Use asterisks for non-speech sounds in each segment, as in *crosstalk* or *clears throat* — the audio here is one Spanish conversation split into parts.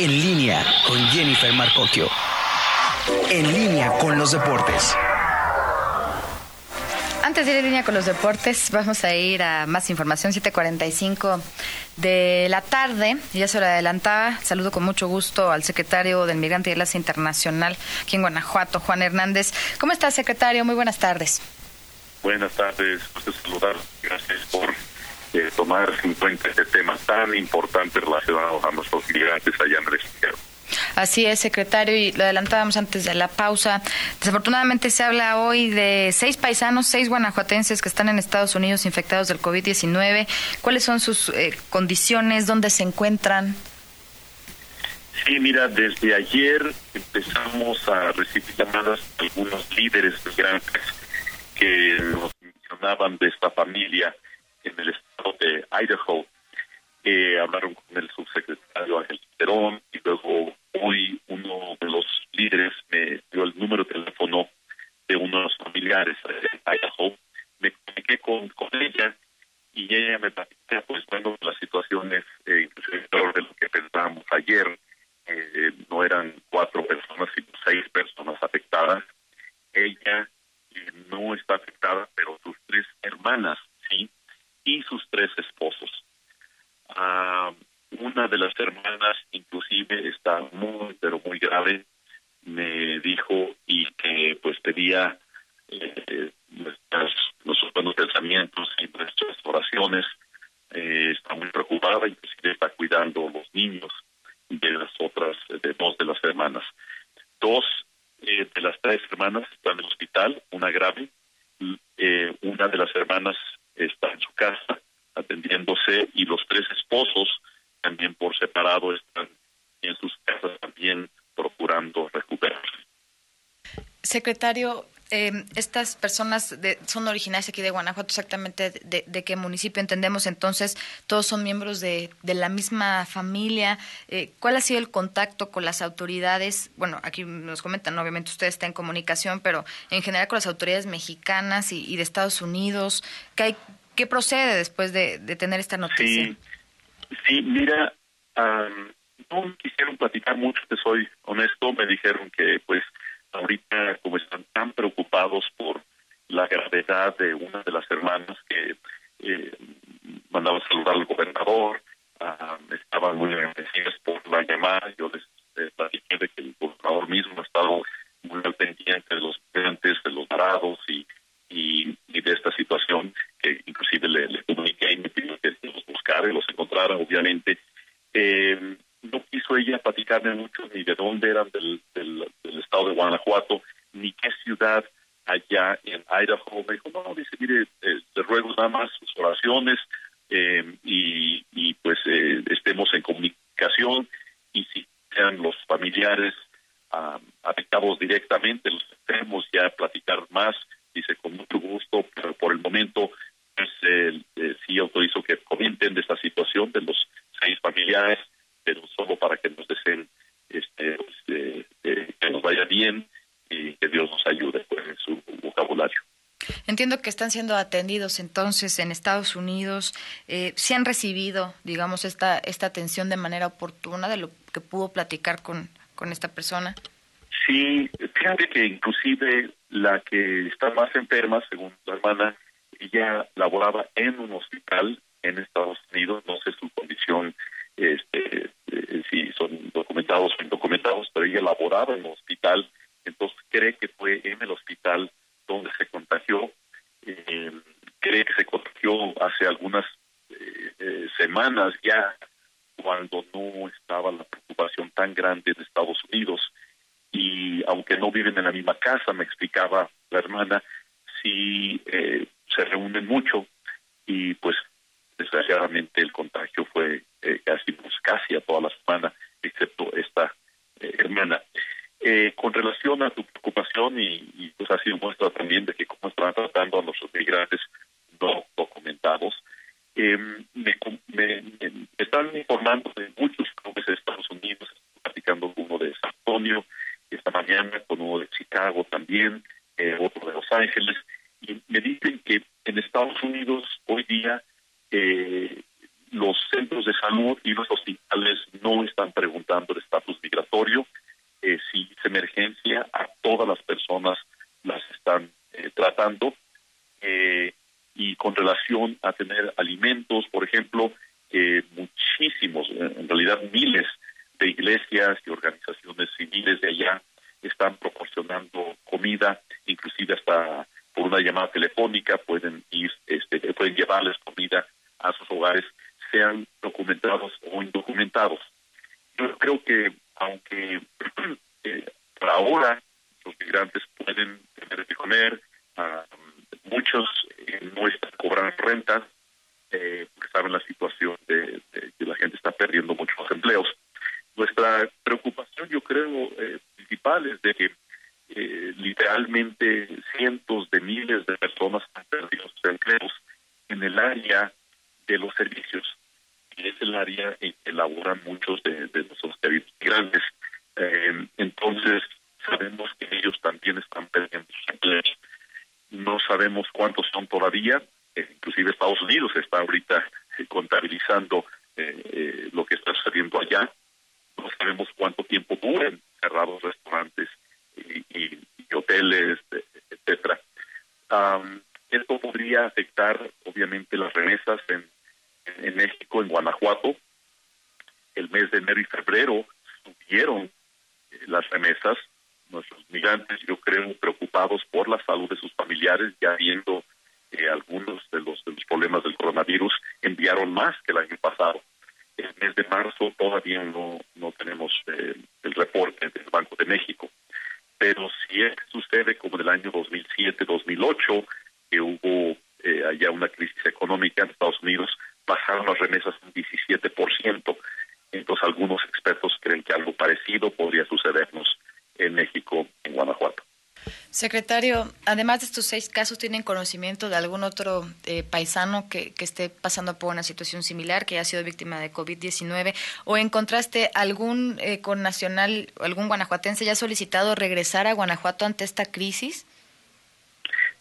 En línea con Jennifer Marcocchio. En línea con los deportes. Antes de ir en línea con los deportes, vamos a ir a más información, 7.45 de la tarde. Ya se lo adelantaba. Saludo con mucho gusto al secretario del Migrante y Enlace Internacional aquí en Guanajuato, Juan Hernández. ¿Cómo está, secretario? Muy buenas tardes. Buenas tardes, gusto saludar. Gracias por eh, tomar en cuenta este tema tan importante relacionado a nuestros migrantes allá en el extranjero. Así es, secretario, y lo adelantábamos antes de la pausa. Desafortunadamente se habla hoy de seis paisanos, seis guanajuatenses que están en Estados Unidos infectados del COVID-19. ¿Cuáles son sus eh, condiciones? ¿Dónde se encuentran? Sí, mira, desde ayer empezamos a recibir llamadas de algunos líderes migrantes que nos mencionaban de esta familia en el estado de Idaho. Eh, hablaron con el subsecretario Ángel Perón y luego hoy uno de los líderes me dio el número de teléfono de uno de los familiares de Idaho. Me comuniqué con, con ella y ella me platicó, pues bueno, la situación es eh, peor de lo que pensábamos ayer. Eh, no eran cuatro personas, sino seis personas afectadas. Ella eh, no está afectada, pero sus tres hermanas sí, sus tres esposos. Ah, una de las hermanas inclusive está muy, pero muy grave. Me dijo y que pues pedía eh, nuestras, nuestros buenos pensamientos y nuestras oraciones. Eh, está muy preocupada, inclusive está cuidando los niños de las otras, de dos de las hermanas. Dos eh, de las tres hermanas están en el hospital, una grave. Eh, una de las hermanas está en su casa atendiéndose y los tres esposos también por separado están en sus casas también procurando recuperarse. Secretario, eh, estas personas de, son originarias aquí de Guanajuato, exactamente de, de, qué municipio entendemos entonces, todos son miembros de, la misma familia. Eh, ¿Cuál ha sido el contacto con las autoridades? Bueno, aquí nos comentan, obviamente usted está en comunicación, pero en general con las autoridades mexicanas y, de Estados Unidos, ¿qué, hay, qué procede después de, de tener esta noticia? Sí, sí mira, um, no quisieron platicar mucho, te soy honesto, me dijeron que pues ahorita como están tan preocupados por la gravedad de una de las hermanas que eh, mandaba saludar al gobernador, uh, estaban muy agradecidas por la llamada, yo les eh, platiqué de que el gobernador mismo ha estado muy al pendiente de los migrantes, de los varados y, y, y, de esta situación, que inclusive le, le comuniqué y me pidió que los buscara y los encontrara, obviamente. Eh, no quiso ella platicarme mucho ni de dónde eran del, del, del, estado de Guanajuato, ni qué ciudad allá en Idaho. Me dijo, no, dice, mire, eh, te ruego nada más sus oraciones eh, y, y, pues eh, estemos en comunicación y si sean los familiares um, afectados directamente, los tenemos ya a platicar más, dice, con mucho gusto, pero por el momento pues, sí autorizo que comenten de esta situación de los seis familiares pero solo para que nos deseen este, pues, eh, eh, que nos vaya bien y que Dios nos ayude pues, en su vocabulario. Entiendo que están siendo atendidos entonces en Estados Unidos. Eh, ¿Se han recibido, digamos, esta, esta atención de manera oportuna de lo que pudo platicar con, con esta persona? Sí, fíjate que inclusive la que está más enferma, según la hermana, ella laboraba en un hospital semanas ya, cuando no estaba la preocupación tan grande de Estados Unidos. Y aunque no viven en la misma casa, me explicaba la hermana, sí se reúnen mucho y pues desgraciadamente el contagio fue eh, casi pues, casi a toda la semana, excepto esta eh, hermana. Eh, con relación a tu preocupación, y, pues ha sido muestra también de que cómo están tratando a nuestros migrantes no documentados, me, me, me, de muchos clubes de Estados Unidos, platicando uno de San Antonio, esta mañana con uno de Chicago también, otro de Los Ángeles, y me dicen que en Estados Unidos hoy día eh, los centros de salud y los hospitales no están preguntando de esta realidad miles de iglesias y organizaciones civiles de allá están proporcionando comida, inclusive hasta por una llamada telefónica pueden ir, este, pueden llevarles comida a sus hogares, sean documentados o indocumentados. Yo creo que aunque *clears throat* eh, por ahora los migrantes pueden tener que comer, ah, muchos eh, no están cobrando rentas, eh, porque saben la situación de, que la gente está perdiendo muchos empleos. Nuestra preocupación, yo creo, eh, principal es de que eh, literalmente cientos de miles de personas han perdido sus empleos en el área de los servicios, que es el área en que laboran muchos de, de nuestros migrantes. Eh, entonces, sabemos que ellos también están perdiendo sus empleos. No sabemos cuántos son todavía, eh, inclusive Estados Unidos está ahorita eh, contabilizando eh, lo que está sucediendo allá. No sabemos cuánto tiempo duren cerrados restaurantes y, hoteles, etcétera. esto podría afectar, obviamente, las remesas en, en México, en Guanajuato. El mes de enero y febrero subieron las remesas. Nuestros migrantes, yo creo, preocupados por la salud de sus familiares, ya viendo algunos de los, de los problemas del coronavirus enviaron más que el año pasado. El mes de marzo todavía no, no tenemos eh, el reporte del Banco de México. Pero si es sucede como en el año 2007-2008, que hubo eh, allá una crisis económica en Estados Unidos, bajaron las remesas un 17%. Entonces algunos expertos creen que algo parecido podría sucedernos en México, en Guanajuato. Secretario, además de estos seis casos, ¿tienen conocimiento de algún otro eh, paisano que, que, esté pasando por una situación similar, que haya sido víctima de COVID-19? ¿O en contraste, algún eh, connacional, algún guanajuatense ya solicitado regresar a Guanajuato ante esta crisis?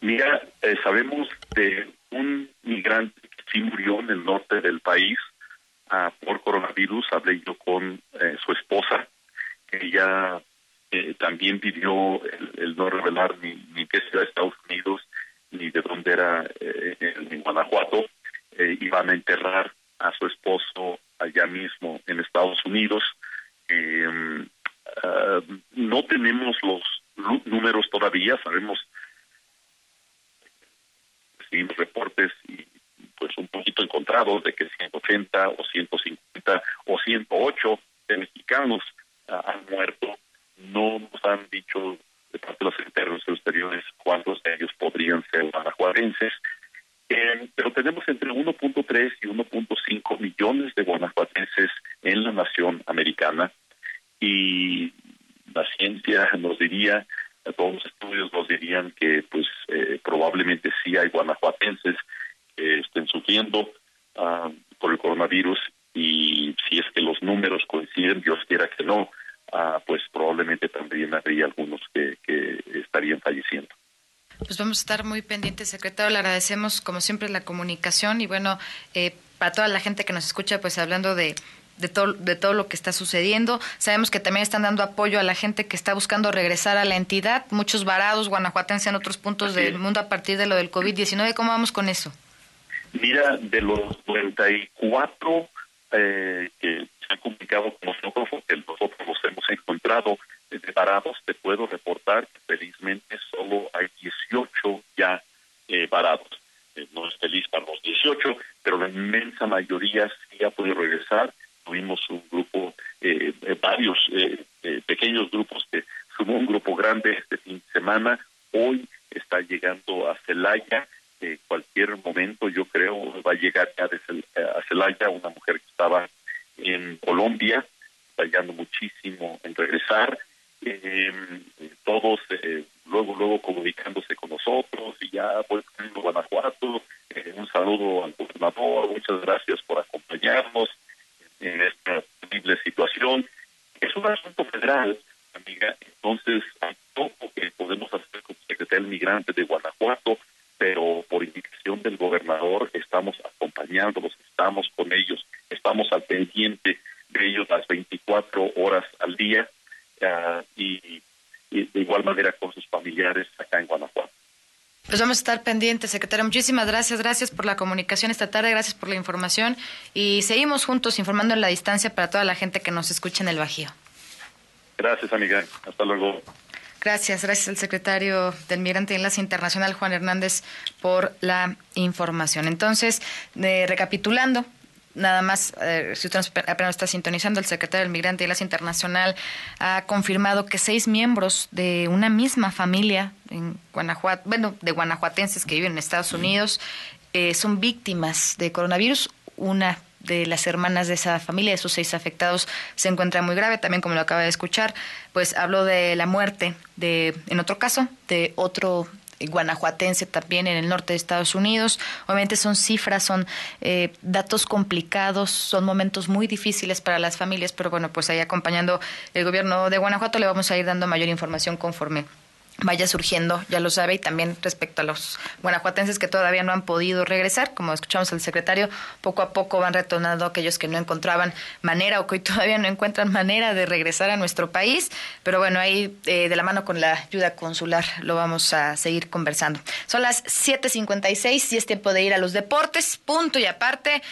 Mira, eh, sabemos de un migrante que sí murió en el norte del país ah, por coronavirus. Hablé yo con eh, su esposa, que ya también pidió el, no revelar ni, ni qué de Estados Unidos ni de dónde era eh, en, Guanajuato. Eh, iban a enterrar a su esposo allá mismo en Estados Unidos. Uh, no tenemos los números todavía, sabemos recibimos reportes y pues un poquito encontrados de que 180 o 150 o 108 de mexicanos uh, han muerto no nos han dicho de parte de los secretarios exteriores cuántos de ellos podrían ser guanajuatenses, eh, pero tenemos entre 1.3 y 1.5 millones de guanajuatenses en la nación americana. Y la ciencia nos diría, todos los estudios nos dirían que pues eh, probablemente sí hay guanajuatenses que estén sufriendo uh, por el coronavirus y si es que los números coinciden, Dios quiera que no, Ah, pues probablemente también habría algunos que, estarían falleciendo. Pues vamos a estar muy pendientes, secretario. Le agradecemos, como siempre, la comunicación y bueno, eh, para toda la gente que nos escucha, pues hablando de, de, todo, de todo lo que está sucediendo. Sabemos que también están dando apoyo a la gente que está buscando regresar a la entidad, muchos varados guanajuatenses en otros puntos del mundo a partir de lo del COVID-19. ¿Cómo vamos con eso? Mira, de los 94 eh, que se han comunicado con nosotros, que nosotros los hemos encontrado varados, te puedo reportar que felizmente solo hay 18 ya eh, varados. Eh, no es feliz para los 18, pero la inmensa mayoría sí ha podido regresar. Tuvimos un grupo, eh, varios pequeños grupos que sumó un grupo grande este fin de semana. Hoy está llegando a Celaya. cualquier momento, yo creo, va a llegar ya a Celaya una mujer que estaba en Colombia, fallando muchísimo en regresar, eh, todos eh, luego luego comunicándose con nosotros y ya pues en Guanajuato, eh, un saludo al gobernador, muchas gracias por acompañarnos en esta terrible situación. Es un asunto federal, amiga, entonces hay poco que podemos hacer como secretario del migrante de Guanajuato, pero por indicación del gobernador estamos acompañándolos, estamos con ellos, estamos al pendiente de ellos las 24 horas al día uh, y, y, de igual manera con sus familiares acá en Guanajuato. Pues vamos a estar pendientes, secretario. Muchísimas gracias, gracias por la comunicación esta tarde, gracias por la información y seguimos juntos informando en la distancia para toda la gente que nos escucha en el Bajío. Gracias, amiga. Hasta luego. Gracias, gracias al secretario del Migrante y Enlace Internacional, Juan Hernández, por la información. Entonces, eh, recapitulando, nada más, eh, si usted apenas está sintonizando, el secretario del Migrante y Enlace Internacional ha confirmado que seis miembros de una misma familia en Guanajuato, bueno, de guanajuatenses que viven en Estados Unidos, eh, son víctimas de coronavirus. Una de las hermanas de esa familia, de esos seis afectados, se encuentra muy grave, también como lo acaba de escuchar, pues habló de la muerte de, en otro caso, de otro guanajuatense también en el norte de Estados Unidos. Obviamente son cifras, son eh, datos complicados, son momentos muy difíciles para las familias, pero bueno, pues ahí acompañando el gobierno de Guanajuato le vamos a ir dando mayor información conforme vaya surgiendo, ya lo sabe, y también respecto a los guanajuatenses que todavía no han podido regresar, como escuchamos al secretario, poco a poco van retornando aquellos que no encontraban manera o que hoy todavía no encuentran manera de regresar a nuestro país, pero bueno, ahí eh, de la mano con la ayuda consular lo vamos a seguir conversando. Son las 7.56 y es tiempo de ir a los deportes, punto y aparte.